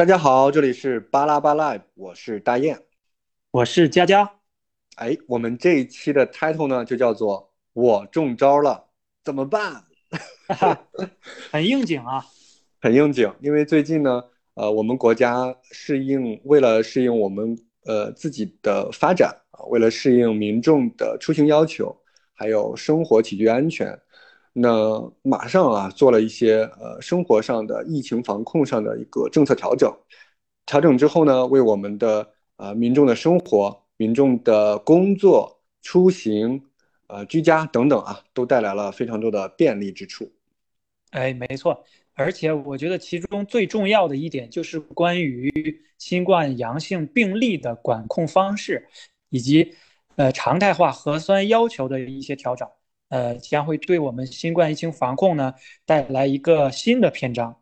大家好，这里是巴拉巴 Live，我是大雁，我是佳佳。哎，我们这一期的 title 呢，就叫做“我中招了，怎么办？”很应景啊，很应景。因为最近呢，呃，我们国家适应，为了适应我们呃自己的发展啊，为了适应民众的出行要求，还有生活起居安全。那马上啊，做了一些呃生活上的疫情防控上的一个政策调整，调整之后呢，为我们的呃民众的生活、民众的工作、出行、呃居家等等啊，都带来了非常多的便利之处。哎，没错，而且我觉得其中最重要的一点就是关于新冠阳性病例的管控方式，以及呃常态化核酸要求的一些调整。呃，将会对我们新冠疫情防控呢带来一个新的篇章。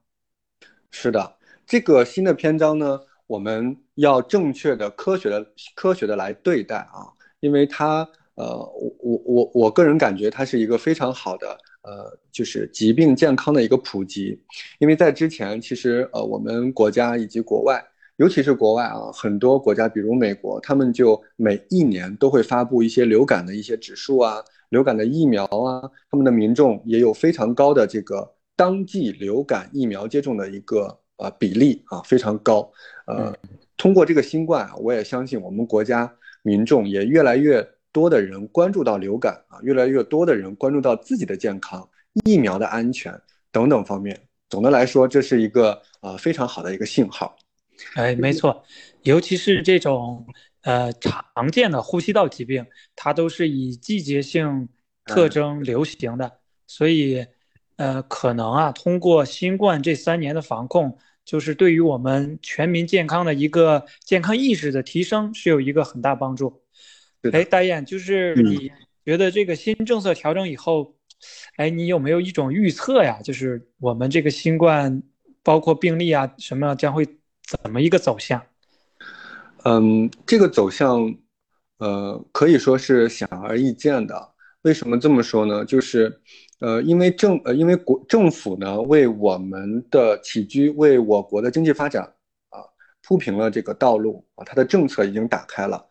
是的，这个新的篇章呢，我们要正确的、科学的、科学的来对待啊，因为它，呃，我我我我个人感觉它是一个非常好的，呃，就是疾病健康的一个普及。因为在之前，其实呃，我们国家以及国外，尤其是国外啊，很多国家，比如美国，他们就每一年都会发布一些流感的一些指数啊。流感的疫苗啊，他们的民众也有非常高的这个当季流感疫苗接种的一个呃比例啊，非常高。呃，通过这个新冠，我也相信我们国家民众也越来越多的人关注到流感啊，越来越多的人关注到自己的健康、疫苗的安全等等方面。总的来说，这是一个呃非常好的一个信号。哎，没错，尤其是这种。呃，常见的呼吸道疾病，它都是以季节性特征流行的，所以，呃，可能啊，通过新冠这三年的防控，就是对于我们全民健康的一个健康意识的提升，是有一个很大帮助。哎，大雁，就是你觉得这个新政策调整以后，哎，你有没有一种预测呀？就是我们这个新冠，包括病例啊，什么将会怎么一个走向？嗯，这个走向，呃，可以说是显而易见的。为什么这么说呢？就是，呃，因为政，呃，因为国政府呢，为我们的起居，为我国的经济发展啊，铺平了这个道路啊，它的政策已经打开了，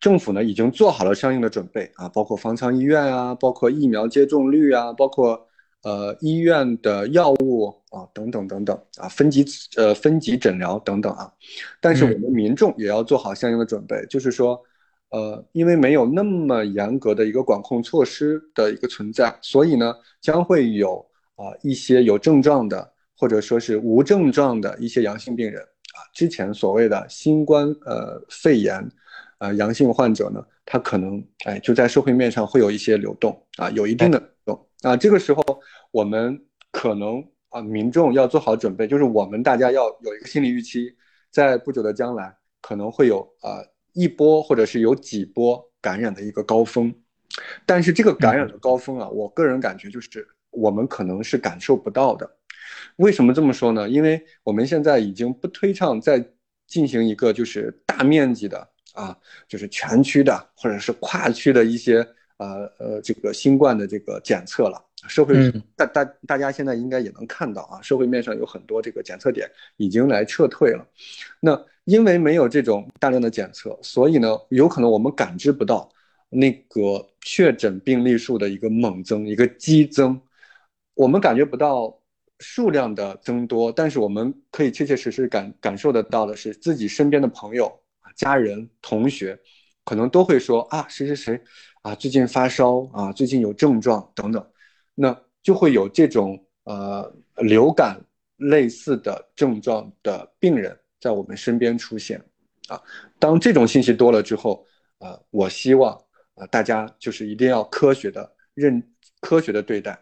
政府呢已经做好了相应的准备啊，包括方舱医院啊，包括疫苗接种率啊，包括。呃，医院的药物啊，等等等等啊，分级呃分级诊疗等等啊，但是我们民众也要做好相应的准备，就是说，呃，因为没有那么严格的一个管控措施的一个存在，所以呢，将会有啊一些有症状的或者说是无症状的一些阳性病人啊，之前所谓的新冠呃肺炎呃阳性患者呢，他可能哎就在社会面上会有一些流动啊，有一定的流动啊，这个时候。我们可能啊，民众要做好准备，就是我们大家要有一个心理预期，在不久的将来可能会有啊一波或者是有几波感染的一个高峰，但是这个感染的高峰啊，我个人感觉就是我们可能是感受不到的。为什么这么说呢？因为我们现在已经不推倡再进行一个就是大面积的啊，就是全区的或者是跨区的一些呃呃这个新冠的这个检测了。社会大大大家现在应该也能看到啊，社会面上有很多这个检测点已经来撤退了。那因为没有这种大量的检测，所以呢，有可能我们感知不到那个确诊病例数的一个猛增、一个激增。我们感觉不到数量的增多，但是我们可以切切实实感感受得到的是，自己身边的朋友、家人、同学，可能都会说啊，谁谁谁啊，最近发烧啊，最近有症状等等。那就会有这种呃流感类似的症状的病人在我们身边出现，啊，当这种信息多了之后，呃，我希望啊大家就是一定要科学的认科学的对待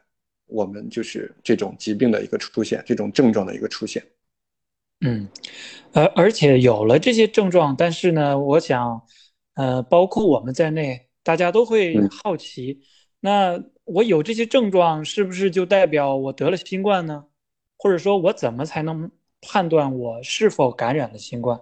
我们就是这种疾病的一个出现，这种症状的一个出现。嗯，而而且有了这些症状，但是呢，我想，呃，包括我们在内，大家都会好奇，那。我有这些症状，是不是就代表我得了新冠呢？或者说，我怎么才能判断我是否感染了新冠？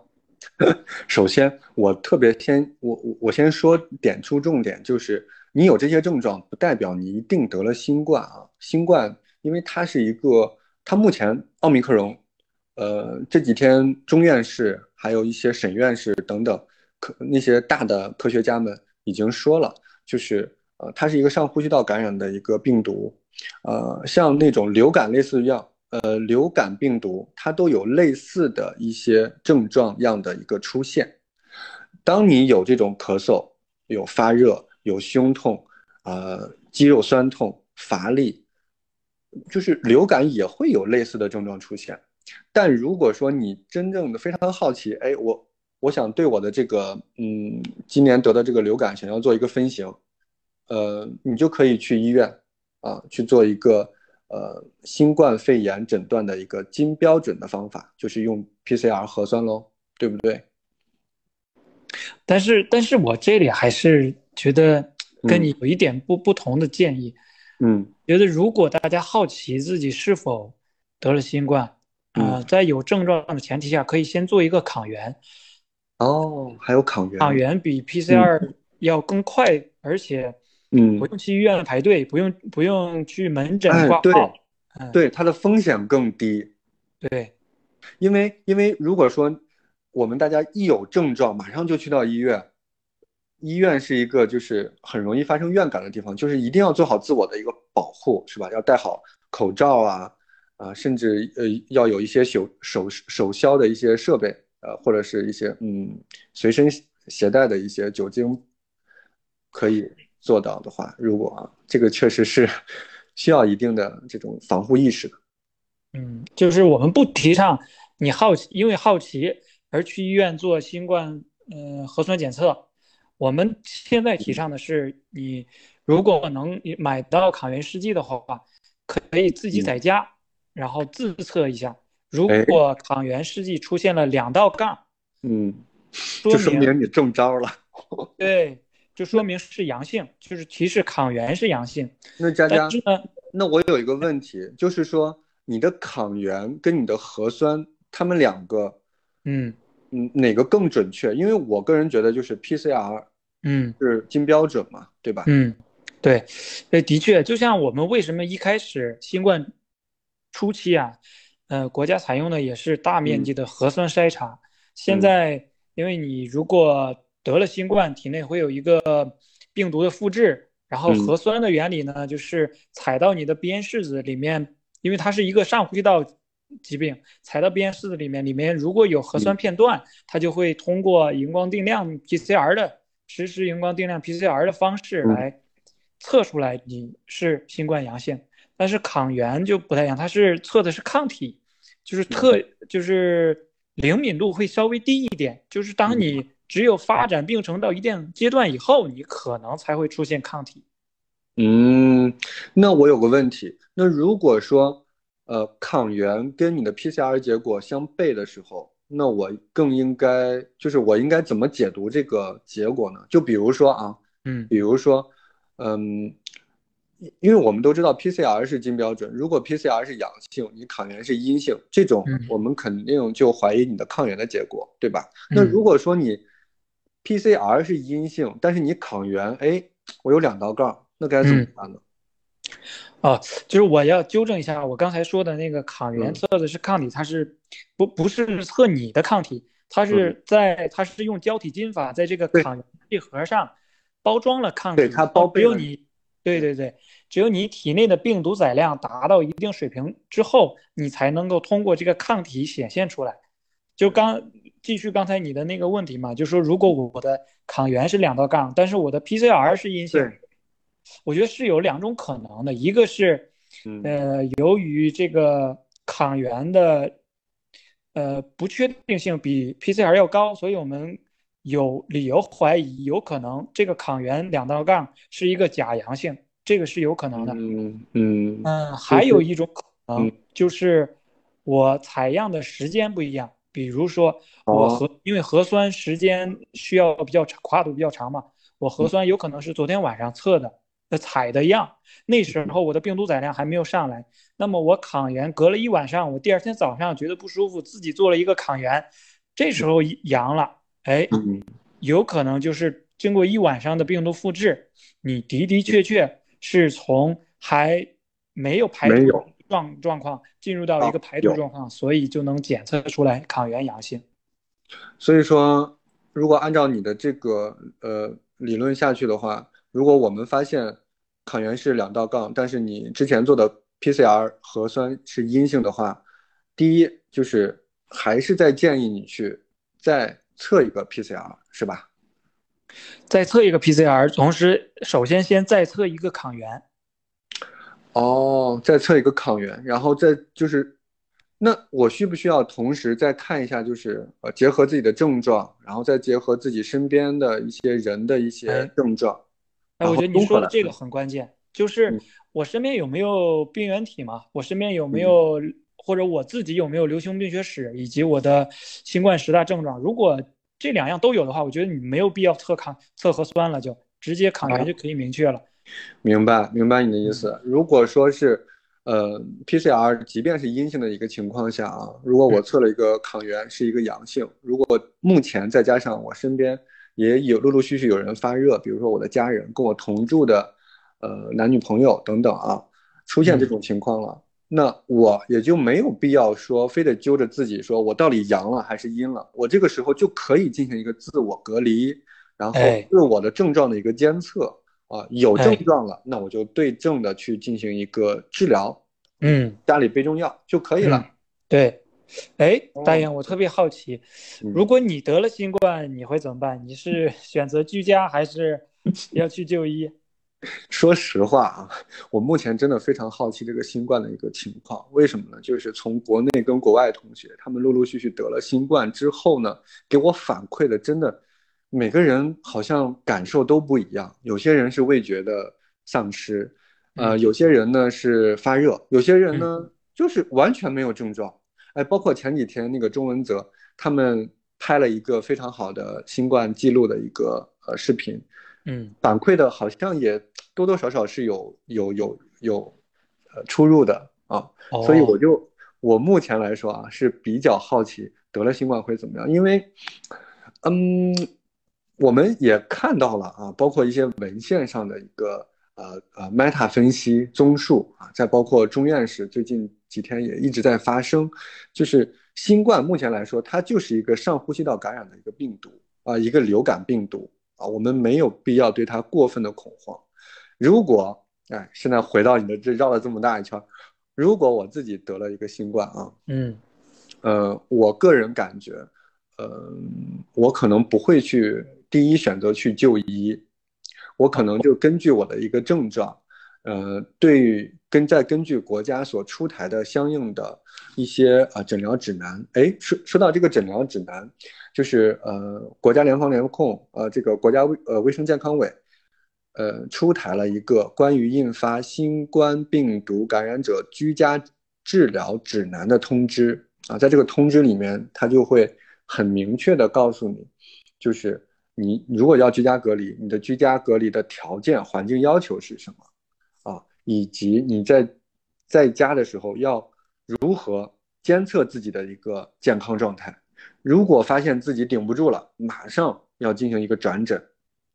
首先，我特别先我我我先说点出重点，就是你有这些症状，不代表你一定得了新冠啊。新冠，因为它是一个，它目前奥密克戎呃，这几天中院士还有一些省院士等等科那些大的科学家们已经说了，就是呃，它是一个上呼吸道感染的一个病毒，呃，像那种流感类似样，呃，流感病毒它都有类似的一些症状样的一个出现。当你有这种咳嗽、有发热、有胸痛、呃肌肉酸痛、乏力，就是流感也会有类似的症状出现。但如果说你真正的非常好奇，哎，我我想对我的这个嗯今年得的这个流感想要做一个分型，呃，你就可以去医院啊去做一个呃新冠肺炎诊断的一个金标准的方法，就是用 PCR 核酸喽，对不对？但是，但是我这里还是觉得跟你有一点不不同的建议。嗯，觉得如果大家好奇自己是否得了新冠，啊，在有症状的前提下，可以先做一个抗原。哦，还有抗原。抗原比 PCR 要更快，而且，嗯，不用去医院排队，不用不用去门诊挂号。对，它的风险更低。对，因为因为如果说。我们大家一有症状，马上就去到医院。医院是一个就是很容易发生院感的地方，就是一定要做好自我的一个保护，是吧？要戴好口罩啊，啊，甚至呃要有一些手手手消的一些设备，呃，或者是一些嗯随身携带的一些酒精，可以做到的话，如果，这个确实是 需要一定的这种防护意识的。嗯，就是我们不提倡你好奇，因为好奇。而去医院做新冠呃核酸检测，我们现在提倡的是，你如果能买到抗原试剂的话，可以自己在家，然后自测一下。如果抗原试剂出现了两道杠，嗯，就说明你中招了。对，就说明是阳性，就是提示抗原是阳性。那佳佳，那我有一个问题，就是说你的抗原跟你的核酸，他们两个，嗯。嗯，哪个更准确？因为我个人觉得就是 PCR，嗯，是金标准嘛，对吧？嗯，对，呃，的确，就像我们为什么一开始新冠初期啊，呃，国家采用的也是大面积的核酸筛查。现在，因为你如果得了新冠，体内会有一个病毒的复制，然后核酸的原理呢，就是采到你的鼻咽拭子里面，因为它是一个上呼吸道。疾病采到鼻咽拭子里面，里面如果有核酸片段，它就会通过荧光定量 PCR 的实时荧光定量 PCR 的方式来测出来你是新冠阳性。但是抗原就不太一样，它是测的是抗体，就是特就是灵敏度会稍微低一点，就是当你只有发展病程到一定阶段以后，你可能才会出现抗体。嗯，那我有个问题，那如果说。呃，抗原跟你的 PCR 结果相悖的时候，那我更应该就是我应该怎么解读这个结果呢？就比如说啊，嗯，比如说，嗯，因为我们都知道 PCR 是金标准，如果 PCR 是阳性，你抗原是阴性，这种我们肯定就怀疑你的抗原的结果，对吧？那如果说你 PCR 是阴性，但是你抗原，哎，我有两道杠，那该怎么办呢？哦，就是我要纠正一下，我刚才说的那个抗原测的是抗体，它是不不是测你的抗体，它是在它是用胶体金法在这个抗原剂盒上包装了抗体，对它包只有你，对对对，只有你体内的病毒载量达到一定水平之后，你才能够通过这个抗体显现出来。就刚继续刚才你的那个问题嘛，就说如果我的抗原是两道杠，但是我的 PCR 是阴性。我觉得是有两种可能的，一个是，呃，由于这个抗原的，呃，不确定性比 PCR 要高，所以我们有理由怀疑，有可能这个抗原两道杠是一个假阳性，这个是有可能的。嗯嗯嗯，还有一种可能就是我采样的时间不一样，比如说我核，因为核酸时间需要比较长，跨度比较长嘛，我核酸有可能是昨天晚上测的。采的样，那时候我的病毒载量还没有上来，那么我抗原隔了一晚上，我第二天早上觉得不舒服，自己做了一个抗原，这时候阳了，哎，有可能就是经过一晚上的病毒复制，你的的确确是从还没有排毒状状况进入到一个排毒状况，所以就能检测出来抗原阳性。所以说，如果按照你的这个呃理论下去的话，如果我们发现抗原是两道杠，但是你之前做的 PCR 核酸是阴性的话，第一就是还是在建议你去再测一个 PCR，是吧？再测一个 PCR，同时首先先再测一个抗原。哦，再测一个抗原，然后再就是，那我需不需要同时再看一下，就是呃，结合自己的症状，然后再结合自己身边的一些人的一些症状。哎，我觉得你说的这个很关键，就是我身边有没有病原体嘛？我身边有没有，或者我自己有没有流行病学史，以及我的新冠十大症状？如果这两样都有的话，我觉得你没有必要测抗测核酸了，就直接抗原就可以明确了。明白，明白你的意思。如果说是，呃，PCR，即便是阴性的一个情况下啊，如果我测了一个抗原是一个阳性，如果目前再加上我身边也有陆陆续续有人发热，比如说我的家人跟我同住的，呃，男女朋友等等啊，出现这种情况了，那我也就没有必要说非得揪着自己说我到底阳了还是阴了，我这个时候就可以进行一个自我隔离，然后自我的症状的一个监测。啊，有症状了，那我就对症的去进行一个治疗，嗯，家里备中药就可以了。对，哎，大雁，我特别好奇，如果你得了新冠，你会怎么办？你是选择居家还是要去就医？说实话啊，我目前真的非常好奇这个新冠的一个情况，为什么呢？就是从国内跟国外同学他们陆陆续续得了新冠之后呢，给我反馈的真的。每个人好像感受都不一样，有些人是味觉的丧失，呃，有些人呢是发热，有些人呢就是完全没有症状。哎，包括前几天那个钟文泽他们拍了一个非常好的新冠记录的一个呃视频，嗯，反馈的好像也多多少少是有有有有呃出入的啊，所以我就我目前来说啊是比较好奇得了新冠会怎么样，因为嗯。我们也看到了啊，包括一些文献上的一个呃呃 meta 分析综述啊，再包括中院士最近几天也一直在发声，就是新冠目前来说，它就是一个上呼吸道感染的一个病毒啊，一个流感病毒啊，我们没有必要对它过分的恐慌。如果哎，现在回到你的这绕了这么大一圈，如果我自己得了一个新冠啊，嗯，呃，我个人感觉，呃，我可能不会去。第一选择去就医，我可能就根据我的一个症状，呃，对跟再根据国家所出台的相应的一些啊诊疗指南，哎，说说到这个诊疗指南，就是呃国家联防联控呃这个国家卫呃卫生健康委，呃出台了一个关于印发新冠病毒感染者居家治疗指南的通知啊，在这个通知里面，它就会很明确的告诉你，就是。你如果要居家隔离，你的居家隔离的条件、环境要求是什么啊？以及你在在家的时候要如何监测自己的一个健康状态？如果发现自己顶不住了，马上要进行一个转诊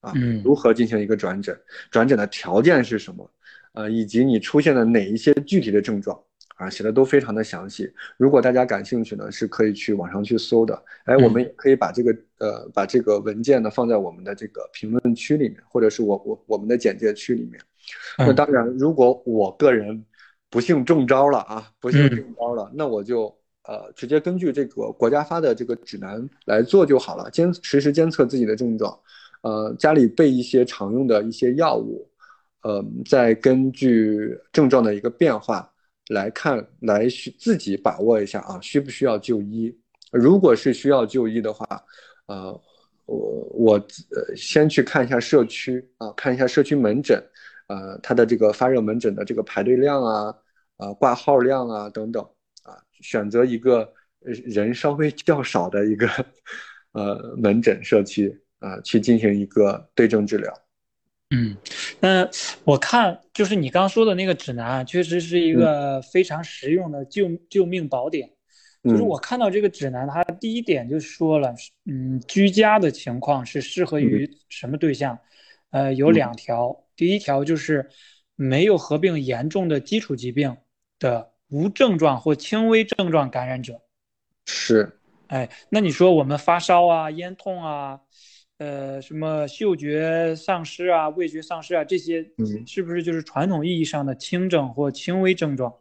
啊！如何进行一个转诊？转诊的条件是什么？呃，以及你出现了哪一些具体的症状？啊，写的都非常的详细。如果大家感兴趣呢，是可以去网上去搜的。哎，我们也可以把这个呃，把这个文件呢放在我们的这个评论区里面，或者是我我我们的简介区里面。那当然，如果我个人不幸中招了啊，不幸中招了，那我就呃直接根据这个国家发的这个指南来做就好了，监实时监测自己的症状，呃，家里备一些常用的一些药物，呃，再根据症状的一个变化。来看，来需自己把握一下啊，需不需要就医？如果是需要就医的话，呃，我我呃先去看一下社区啊，看一下社区门诊，呃，它的这个发热门诊的这个排队量啊，啊挂号量啊等等啊，选择一个人稍微较少的一个 呃门诊社区啊，去进行一个对症治疗。嗯，那我看就是你刚说的那个指南，确实是一个非常实用的救救命宝典。就是我看到这个指南，它第一点就说了，嗯，居家的情况是适合于什么对象？呃，有两条，第一条就是没有合并严重的基础疾病的无症状或轻微症状感染者。是，哎，那你说我们发烧啊、咽痛啊，呃，什么嗅觉丧失啊、味觉丧失啊，这些，嗯，是不是就是传统意义上的轻症或轻微症状？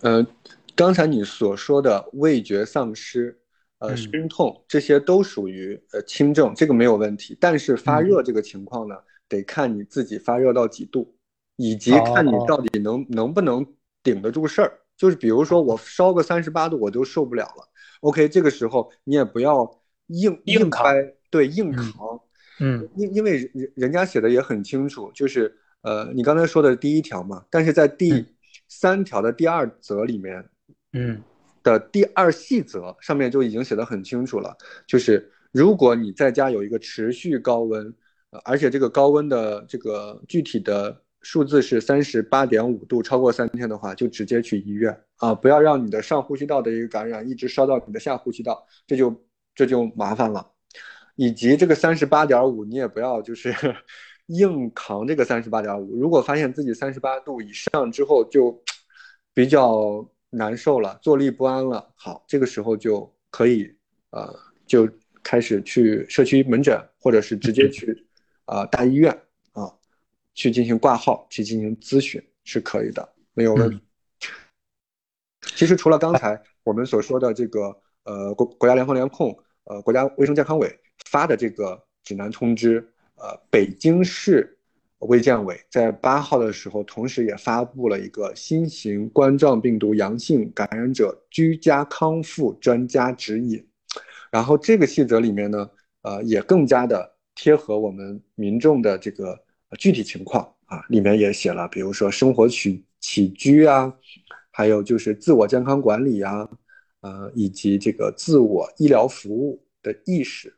呃，刚才你所说的味觉丧失。呃，身痛这些都属于呃轻症，这个没有问题。但是发热这个情况呢，得看你自己发热到几度，以及看你到底能能不能顶得住事儿。就是比如说我烧个三十八度我都受不了了，OK，这个时候你也不要硬硬扛，对，硬扛。嗯，因因为人人家写的也很清楚，就是呃你刚才说的第一条嘛，但是在第三条的第二则里面，嗯。的第二细则上面就已经写的很清楚了，就是如果你在家有一个持续高温，呃，而且这个高温的这个具体的数字是三十八点五度，超过三天的话，就直接去医院啊，不要让你的上呼吸道的一个感染一直烧到你的下呼吸道，这就这就麻烦了。以及这个三十八点五，你也不要就是 硬扛这个三十八点五，如果发现自己三十八度以上之后，就比较。难受了，坐立不安了。好，这个时候就可以，呃，就开始去社区门诊，或者是直接去，啊，大医院啊，去进行挂号，去进行咨询是可以的，没有问题。其实除了刚才我们所说的这个，呃，国国家联防联控，呃，国家卫生健康委发的这个指南通知，呃，北京市。卫健委在八号的时候，同时也发布了一个新型冠状病毒阳性感染者居家康复专家指引，然后这个细则里面呢，呃，也更加的贴合我们民众的这个具体情况啊，里面也写了，比如说生活起起居啊，还有就是自我健康管理呀，呃，以及这个自我医疗服务的意识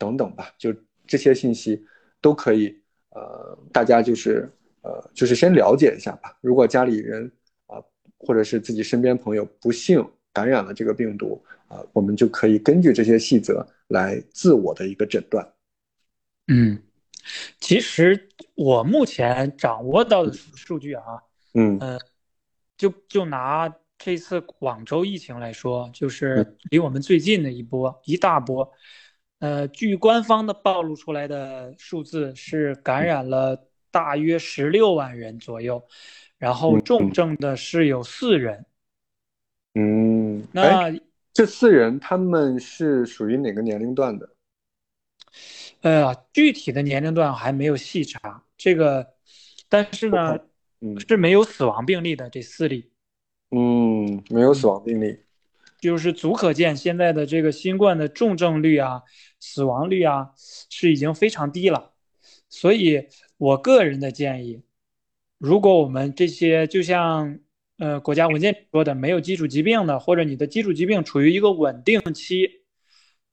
等等吧，就这些信息都可以。呃，大家就是呃，就是先了解一下吧。如果家里人啊，或者是自己身边朋友不幸感染了这个病毒啊，我们就可以根据这些细则来自我的一个诊断。嗯，其实我目前掌握到的数据啊，嗯呃，就就拿这次广州疫情来说，就是离我们最近的一波一大波。呃，据官方的暴露出来的数字是感染了大约十六万人左右，然后重症的是有四人。嗯，那这四人他们是属于哪个年龄段的？呃，具体的年龄段还没有细查这个，但是呢，嗯，是没有死亡病例的这四例。嗯，没有死亡病例。就是足可见，现在的这个新冠的重症率啊、死亡率啊，是已经非常低了。所以，我个人的建议，如果我们这些就像呃国家文件说的，没有基础疾病的，或者你的基础疾病处于一个稳定期，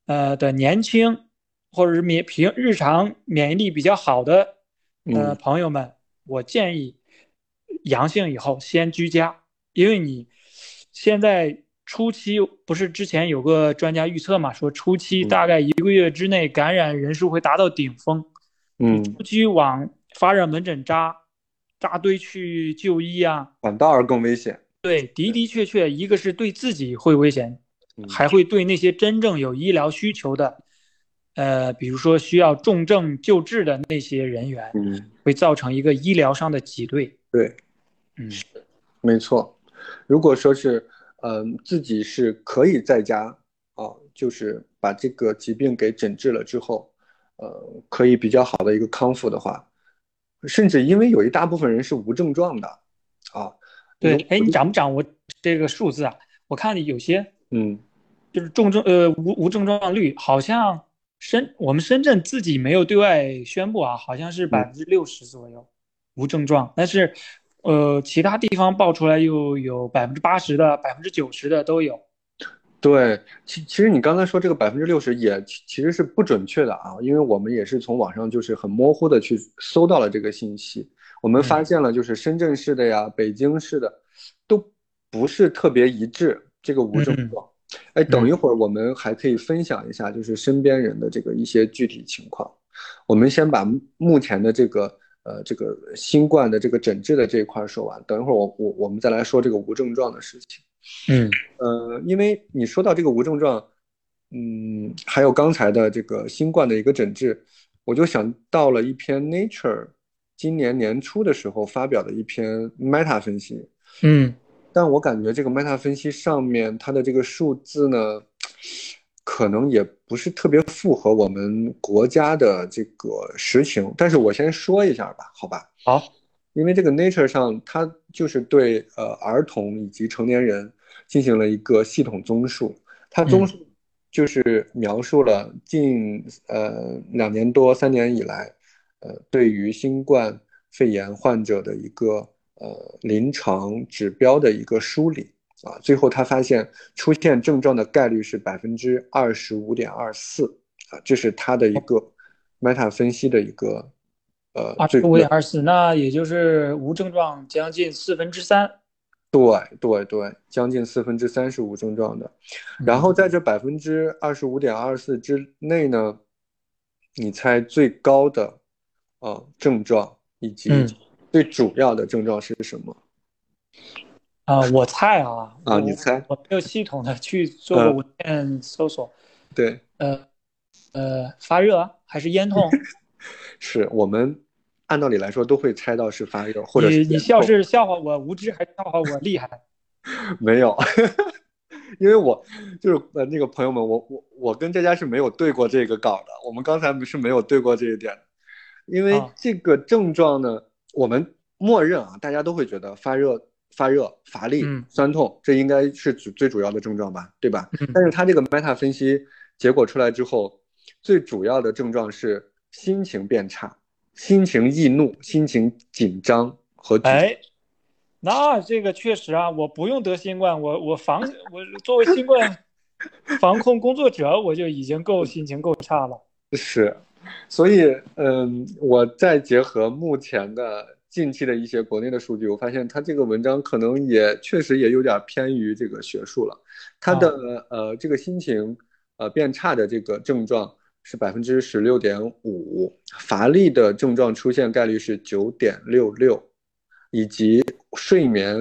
呃的年轻，或者是免平日常免疫力比较好的呃朋友们，我建议阳性以后先居家，因为你现在。初期不是之前有个专家预测嘛，说初期大概一个月之内感染人数会达到顶峰，嗯，初期往发热门诊扎扎堆去就医啊，反倒而更危险。对，的的确确，一个是对自己会危险，还会对那些真正有医疗需求的，呃，比如说需要重症救治的那些人员，嗯，会造成一个医疗上的挤兑。对，嗯，没错。如果说是。嗯，自己是可以在家啊，就是把这个疾病给诊治了之后，呃，可以比较好的一个康复的话，甚至因为有一大部分人是无症状的，啊，对，哎，你掌不掌握这个数字啊？我看有些，嗯，就是重症呃无无症状率，好像深我们深圳自己没有对外宣布啊，好像是百分之六十左右无症状，但是。呃，其他地方报出来又有百分之八十的、百分之九十的都有。对，其其实你刚才说这个百分之六十也其实是不准确的啊，因为我们也是从网上就是很模糊的去搜到了这个信息。我们发现了就是深圳市的呀、北京市的都不是特别一致这个无症状。哎，等一会儿我们还可以分享一下就是身边人的这个一些具体情况。我们先把目前的这个。呃这个新冠的这个诊治的这一块说完，等一会儿我我我们再来说这个无症状的事情。嗯，呃，因为你说到这个无症状，嗯，还有刚才的这个新冠的一个诊治，我就想到了一篇 Nature 今年年初的时候发表的一篇 Meta 分析。嗯，但我感觉这个 Meta 分析上面它的这个数字呢，可能也不是特别符合我们国家的这个实情。但是我先说一下吧，好吧？好，因为这个 Nature 上它就是对呃儿童以及成年人进行了一个系统综述，它综述就是描述了近呃两年多三年以来，呃对于新冠肺炎患者的一个。呃，临床指标的一个梳理啊，最后他发现出现症状的概率是百分之二十五点二四啊，这是他的一个 meta 分析的一个呃二十五点二四，那也就是无症状将近四分之三。对对对，将近四分之三是无症状的。然后在这百分之二十五点二四之内呢，你猜最高的啊症状以及。最主要的症状是什么？啊，我猜啊啊，你猜？我没有系统的去做过文件搜索。对，呃呃，发热还是咽痛？是我们按道理来说都会猜到是发热，或者你你笑是笑话我无知，还是笑话我厉害？没有，因为我就是呃那个朋友们，我我我跟佳佳是没有对过这个稿的，我们刚才不是没有对过这一点，因为这个症状呢。我们默认啊，大家都会觉得发热、发热、乏力、酸痛，这应该是最最主要的症状吧，对吧？但是他这个 meta 分析结果出来之后，最主要的症状是心情变差、心情易怒、心情紧张和哎，那这个确实啊，我不用得新冠，我我防我作为新冠 防控工作者，我就已经够心情够差了。是。所以，嗯，我再结合目前的近期的一些国内的数据，我发现他这个文章可能也确实也有点偏于这个学术了。他的呃这个心情呃变差的这个症状是百分之十六点五，乏力的症状出现概率是九点六六，以及睡眠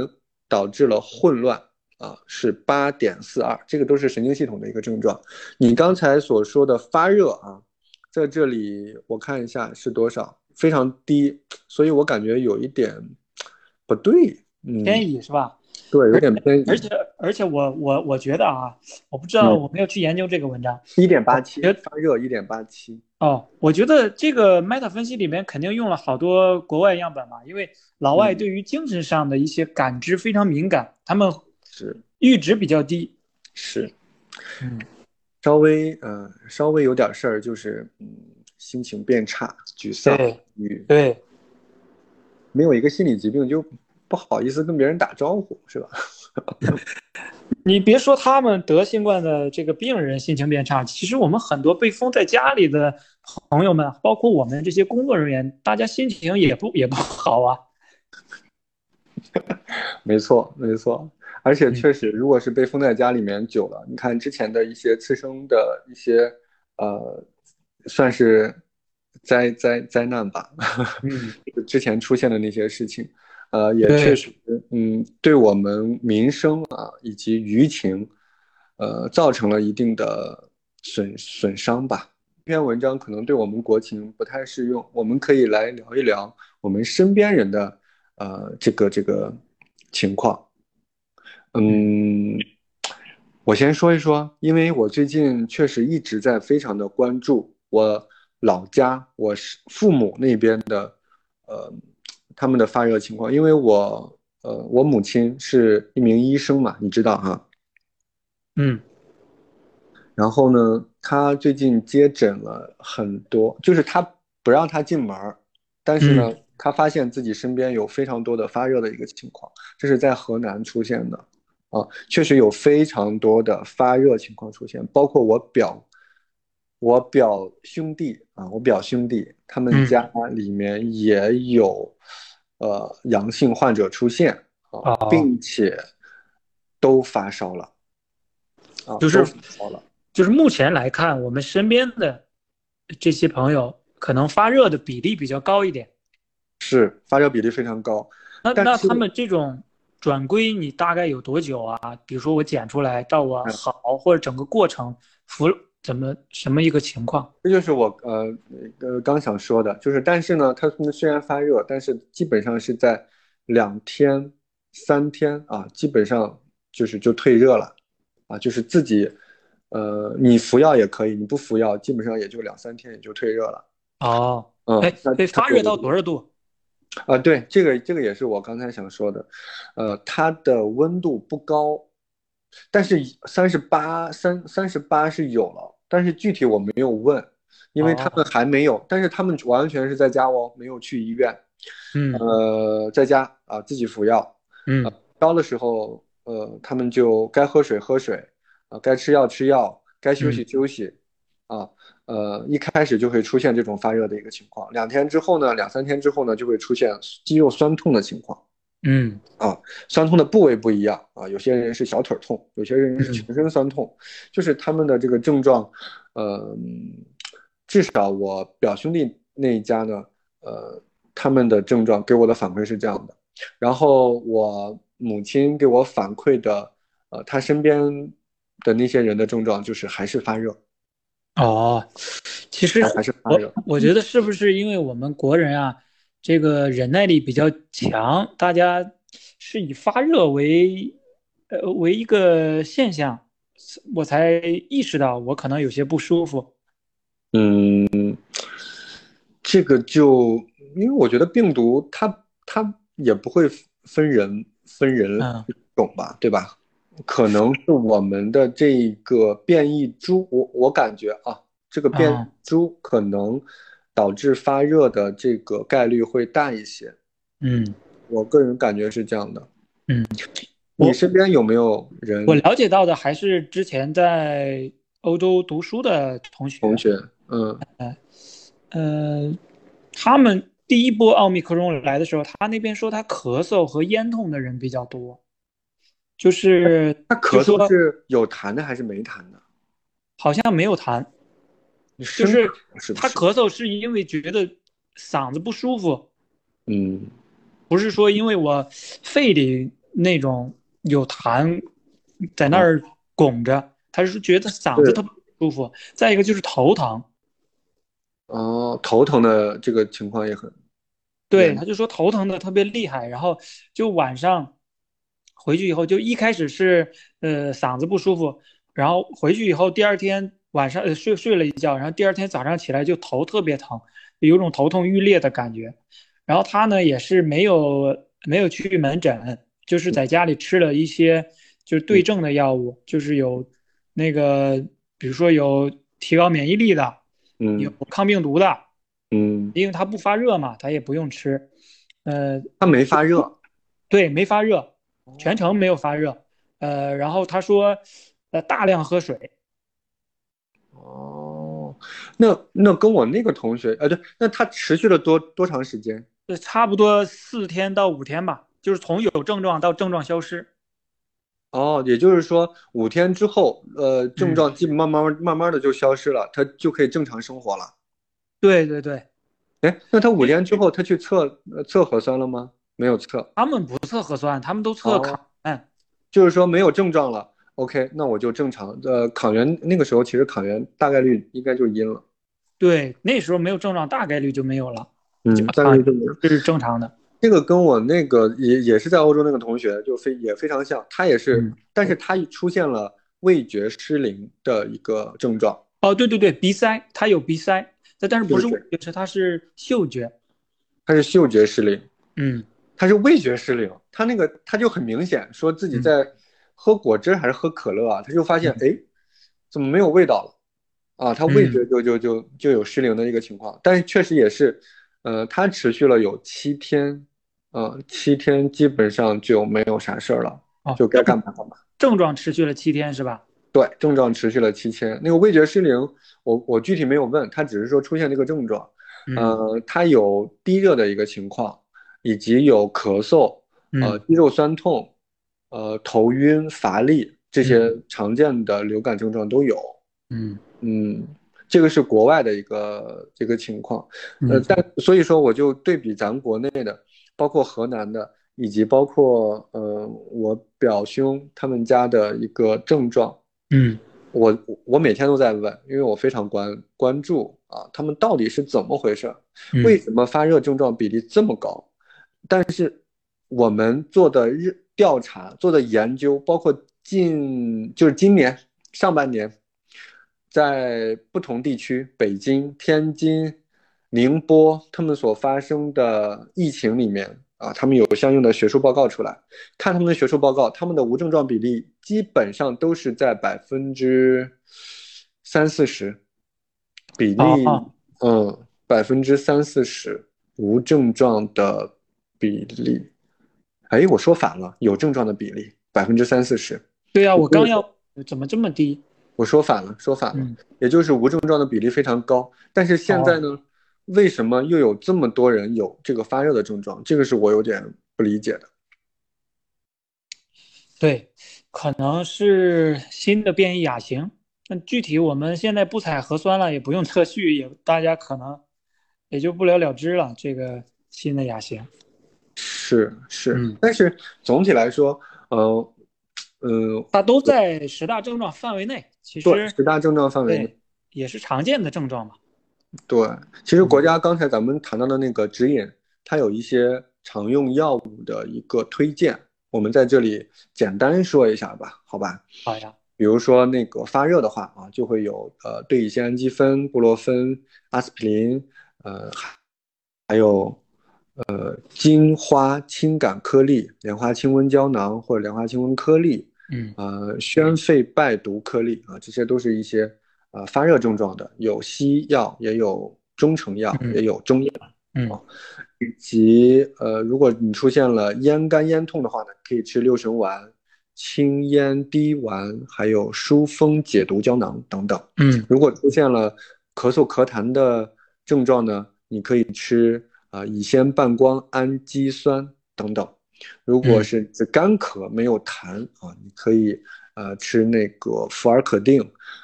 导致了混乱啊是八点四二，这个都是神经系统的一个症状。你刚才所说的发热啊。在这里我看一下是多少，非常低，所以我感觉有一点不对，偏移是吧？对，有点偏移。而且而且我我我觉得啊，我不知道，我没有去研究这个文章。一点八七，发热一点八七。哦，我觉得这个 meta 分析里面肯定用了好多国外样本嘛，因为老外对于精神上的一些感知非常敏感，他们是阈值比较低。是，嗯。稍微呃，稍微有点事儿，就是嗯，心情变差、沮丧、与对，没有一个心理疾病就不好意思跟别人打招呼，是吧？你别说他们得新冠的这个病人心情变差，其实我们很多被封在家里的朋友们，包括我们这些工作人员，大家心情也不也不好啊。没错，没错。而且确实，如果是被封在家里面久了，你看之前的一些次生的一些，呃，算是灾灾灾难吧。嗯，之前出现的那些事情，呃，也确实，嗯，对我们民生啊以及舆情，呃，造成了一定的损损伤吧。这篇文章可能对我们国情不太适用，我们可以来聊一聊我们身边人的，呃，这个这个情况。嗯，我先说一说，因为我最近确实一直在非常的关注我老家，我是父母那边的，呃，他们的发热情况，因为我，呃，我母亲是一名医生嘛，你知道哈，嗯，然后呢，他最近接诊了很多，就是他不让他进门，但是呢，他发现自己身边有非常多的发热的一个情况，这是在河南出现的。啊，确实有非常多的发热情况出现，包括我表，我表兄弟啊，我表兄弟他们家里面也有，呃，阳性患者出现啊，并且都发烧了，啊，就是发烧了，就是目前来看，我们身边的这些朋友可能发热的比例比较高一点。是发热比例非常高。那那他们这种转归你大概有多久啊？比如说我检出来到我好，或者整个过程服怎么什么一个情况？这就是我呃呃刚想说的，就是但是呢，它虽然发热，但是基本上是在两天三天啊，基本上就是就退热了啊，就是自己呃你服药也可以，你不服药基本上也就两三天也就退热了。哦，嗯，哎，发热到多少度？啊，对，这个这个也是我刚才想说的，呃，它的温度不高，但是三十八三三十八是有了，但是具体我没有问，因为他们还没有，但是他们完全是在家哦，没有去医院，嗯，呃，在家啊自己服药，嗯，高的时候，呃，他们就该喝水喝水，啊，该吃药吃药，该休息休息，啊。呃，一开始就会出现这种发热的一个情况，两天之后呢，两三天之后呢，就会出现肌肉酸痛的情况。嗯，啊，酸痛的部位不一样啊，有些人是小腿痛，有些人是全身酸痛，就是他们的这个症状，呃，至少我表兄弟那一家呢，呃，他们的症状给我的反馈是这样的，然后我母亲给我反馈的，呃，他身边的那些人的症状就是还是发热。哦，其实还是发热。我觉得是不是因为我们国人啊，这个忍耐力比较强，大家是以发热为呃为一个现象，我才意识到我可能有些不舒服。嗯，这个就因为我觉得病毒它它也不会分人分人种吧，对吧？可能是我们的这个变异株，我我感觉啊，这个变株可能导致发热的这个概率会大一些。嗯，我个人感觉是这样的。嗯，你身边有没有人？我了解到的还是之前在欧洲读书的同学。同学，嗯，呃，他们第一波奥密克戎来的时候，他那边说他咳嗽和咽痛的人比较多。就是他咳嗽是有痰的还是没痰的？好像没有痰，就是他咳嗽是因为觉得嗓子不舒服。嗯，不是说因为我肺里那种有痰在那儿拱着，他是觉得嗓子特别舒服。再一个就是头疼。哦，头疼的这个情况也很。对，他就说头疼的特别厉害，然后就晚上。回去以后就一开始是呃嗓子不舒服，然后回去以后第二天晚上呃睡睡了一觉，然后第二天早上起来就头特别疼，有种头痛欲裂的感觉。然后他呢也是没有没有去门诊，就是在家里吃了一些就是对症的药物，就是有那个比如说有提高免疫力的，嗯，有抗病毒的，嗯，因为他不发热嘛，他也不用吃，呃，他没发热，对，没发热。全程没有发热，呃，然后他说，呃，大量喝水。哦，那那跟我那个同学，呃，对，那他持续了多多长时间？呃，差不多四天到五天吧，就是从有症状到症状消失。哦，也就是说五天之后，呃，症状基本慢慢慢慢的就消失了，他就可以正常生活了。对对对。哎，那他五天之后他去测测核酸了吗？没有测，他们不测核酸，他们都测抗原，就是说没有症状了，OK，那我就正常。呃，抗原那个时候其实抗原大概率应该就阴了。对，那时候没有症状，大概率就没有了。嗯，大概率就没有，这是正常的。这个跟我那个也也是在欧洲那个同学就非也非常像，他也是，但是他出现了味觉失灵的一个症状。哦，对对对，鼻塞，他有鼻塞，但但是不是味觉，他是嗅觉，他是嗅觉失灵。嗯。他是味觉失灵，他那个他就很明显说自己在喝果汁还是喝可乐啊，他就发现哎，怎么没有味道了啊？他味觉就就就就有失灵的一个情况，但是确实也是，呃，他持续了有七天，呃，七天基本上就没有啥事儿了，就该干嘛干嘛。症状持续了七天是吧？对，症状持续了七天。那个味觉失灵，我我具体没有问他，只是说出现这个症状，呃，他有低热的一个情况。以及有咳嗽，呃，肌肉酸痛，呃，头晕乏力这些常见的流感症状都有。嗯嗯，这个是国外的一个这个情况，呃，但所以说我就对比咱国内的，包括河南的，以及包括呃我表兄他们家的一个症状，嗯，我我每天都在问，因为我非常关关注啊，他们到底是怎么回事？为什么发热症状比例这么高？但是我们做的日调查做的研究，包括近就是今年上半年。在不同地区，北京、天津、宁波，他们所发生的疫情里面啊，他们有相应的学术报告出来。看他们的学术报告，他们的无症状比例基本上都是在百分之三四十比例，嗯，百分之三四十无症状的比例。哎，我说反了，有症状的比例百分之三四十。对呀，我刚要怎么这么低？我说反了，说反了，也就是无症状的比例非常高。但是现在呢，为什么又有这么多人有这个发热的症状？这个是我有点不理解的。对，可能是新的变异亚型。那具体我们现在不采核酸了，也不用测序，也大家可能也就不了了之了。这个新的亚型是是，但是总体来说，呃。呃，它都在十大症状范围内。其实十大症状范围内也是常见的症状嘛。对，其实国家刚才咱们谈到的那个指引，它有一些常用药物的一个推荐，我们在这里简单说一下吧，好吧？好呀。比如说那个发热的话啊，就会有呃对乙酰氨基酚、布洛芬、阿司匹林，呃还有。呃，金花清感颗粒、莲花清瘟胶囊或者莲花清瘟颗粒，嗯，呃，宣肺败毒颗粒啊，这些都是一些呃发热症状的，有西药，也有中成药，也有中药，嗯，以及呃，如果你出现了咽干咽痛的话呢，可以吃六神丸、清咽滴丸，还有疏风解毒胶囊等等，嗯，如果出现了咳嗽咳痰的症状呢，你可以吃。啊，乙酰半胱氨基酸等等，如果是干咳没有痰啊，你可以呃吃那个福尔可定，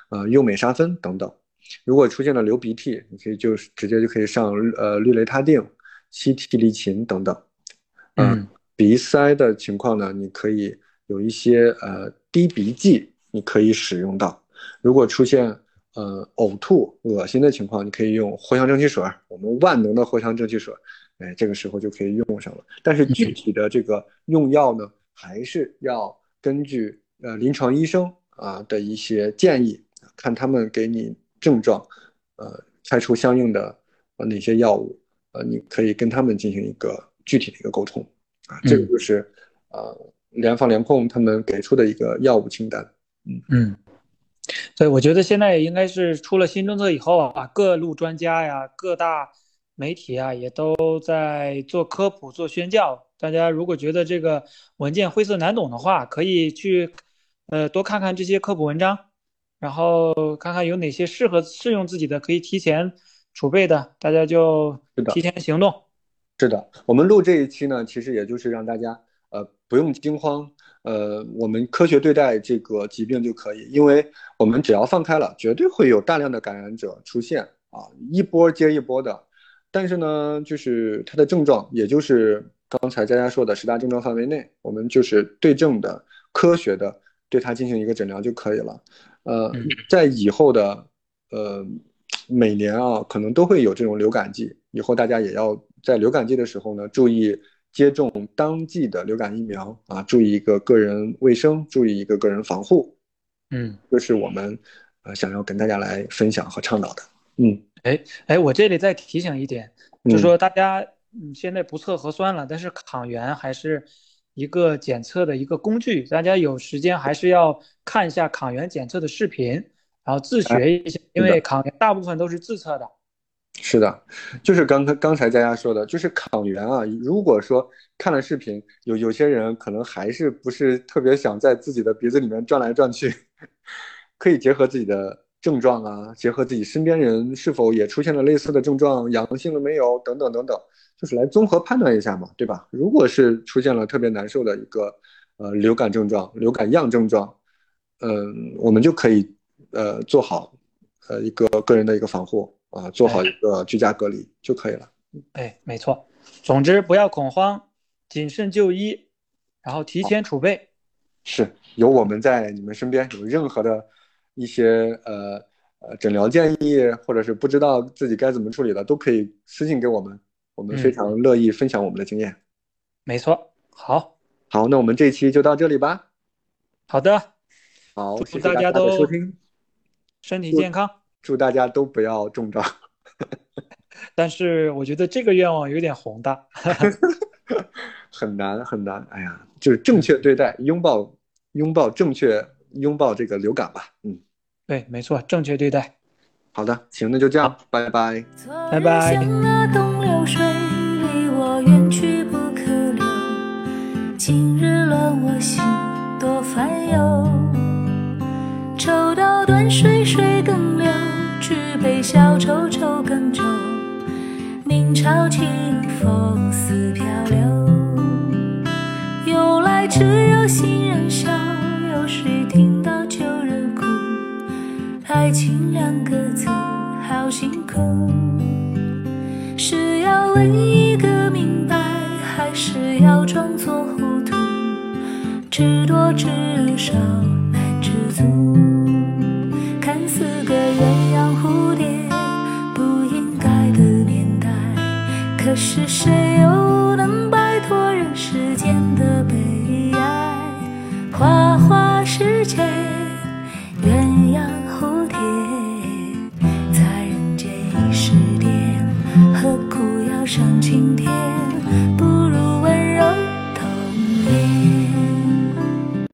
呃右美沙芬等等。如果出现了流鼻涕，你可以就直接就可以上呃氯雷他定、西替利嗪等等。嗯，鼻塞的情况呢，你可以有一些呃滴鼻剂，你可以使用到。如果出现呃，呕吐、恶心的情况，你可以用藿香正气水，我们万能的藿香正气水，哎，这个时候就可以用上了。但是具体的这个用药呢，还是要根据呃临床医生啊的一些建议，看他们给你症状，呃，开出相应的呃哪些药物，呃，你可以跟他们进行一个具体的一个沟通，啊，这个就是呃联防联控他们给出的一个药物清单，嗯嗯。对，我觉得现在应该是出了新政策以后啊，各路专家呀、各大媒体啊，也都在做科普、做宣教。大家如果觉得这个文件晦涩难懂的话，可以去呃多看看这些科普文章，然后看看有哪些适合适用自己的，可以提前储备的，大家就提前行动。是的，我们录这一期呢，其实也就是让大家呃不用惊慌。呃，我们科学对待这个疾病就可以，因为我们只要放开了，绝对会有大量的感染者出现啊，一波接一波的。但是呢，就是它的症状，也就是刚才佳佳说的十大症状范围内，我们就是对症的、科学的对它进行一个诊疗就可以了。呃，在以后的呃每年啊，可能都会有这种流感季，以后大家也要在流感季的时候呢，注意。接种当季的流感疫苗啊，注意一个个人卫生，注意一个个人防护，嗯，这是我们呃想要跟大家来分享和倡导的。嗯，哎哎，我这里再提醒一点，就说大家现在不测核酸了，但是抗原还是一个检测的一个工具，大家有时间还是要看一下抗原检测的视频，然后自学一下，因为抗原大部分都是自测的。是的，就是刚刚刚才佳佳说的，就是抗原啊。如果说看了视频，有有些人可能还是不是特别想在自己的鼻子里面转来转去，可以结合自己的症状啊，结合自己身边人是否也出现了类似的症状，阳性了没有等等等等，就是来综合判断一下嘛，对吧？如果是出现了特别难受的一个呃流感症状、流感样症状，嗯，我们就可以呃做好。呃一个个人的一个防护啊，做好一个居家隔离就可以了。哎，没错。总之不要恐慌，谨慎就医，然后提前储备。是有我们在你们身边，有任何的一些呃呃诊疗建议，或者是不知道自己该怎么处理的，都可以私信给我们，我们非常乐意分享我们的经验。没错，好，好，那我们这期就到这里吧。好的，好，祝大家都收听，身体健康，祝大家都不要中招。但是我觉得这个愿望有点宏大 很难很难。哎呀，就是正确对待，拥抱拥抱正确拥抱这个流感吧。嗯，对，没错，正确对待。好的，行，那就这样，拜拜，拜拜。今日乱我心，多烦忧。抽刀断水，水更流；举杯消愁，愁更愁。明朝清风似飘流。由来只有新人笑，有谁听到旧人哭？爱情两个字，好辛苦。是要问一个明白，还是要装作糊涂？知多知少可是谁又能摆脱人世间的悲哀？花花世界。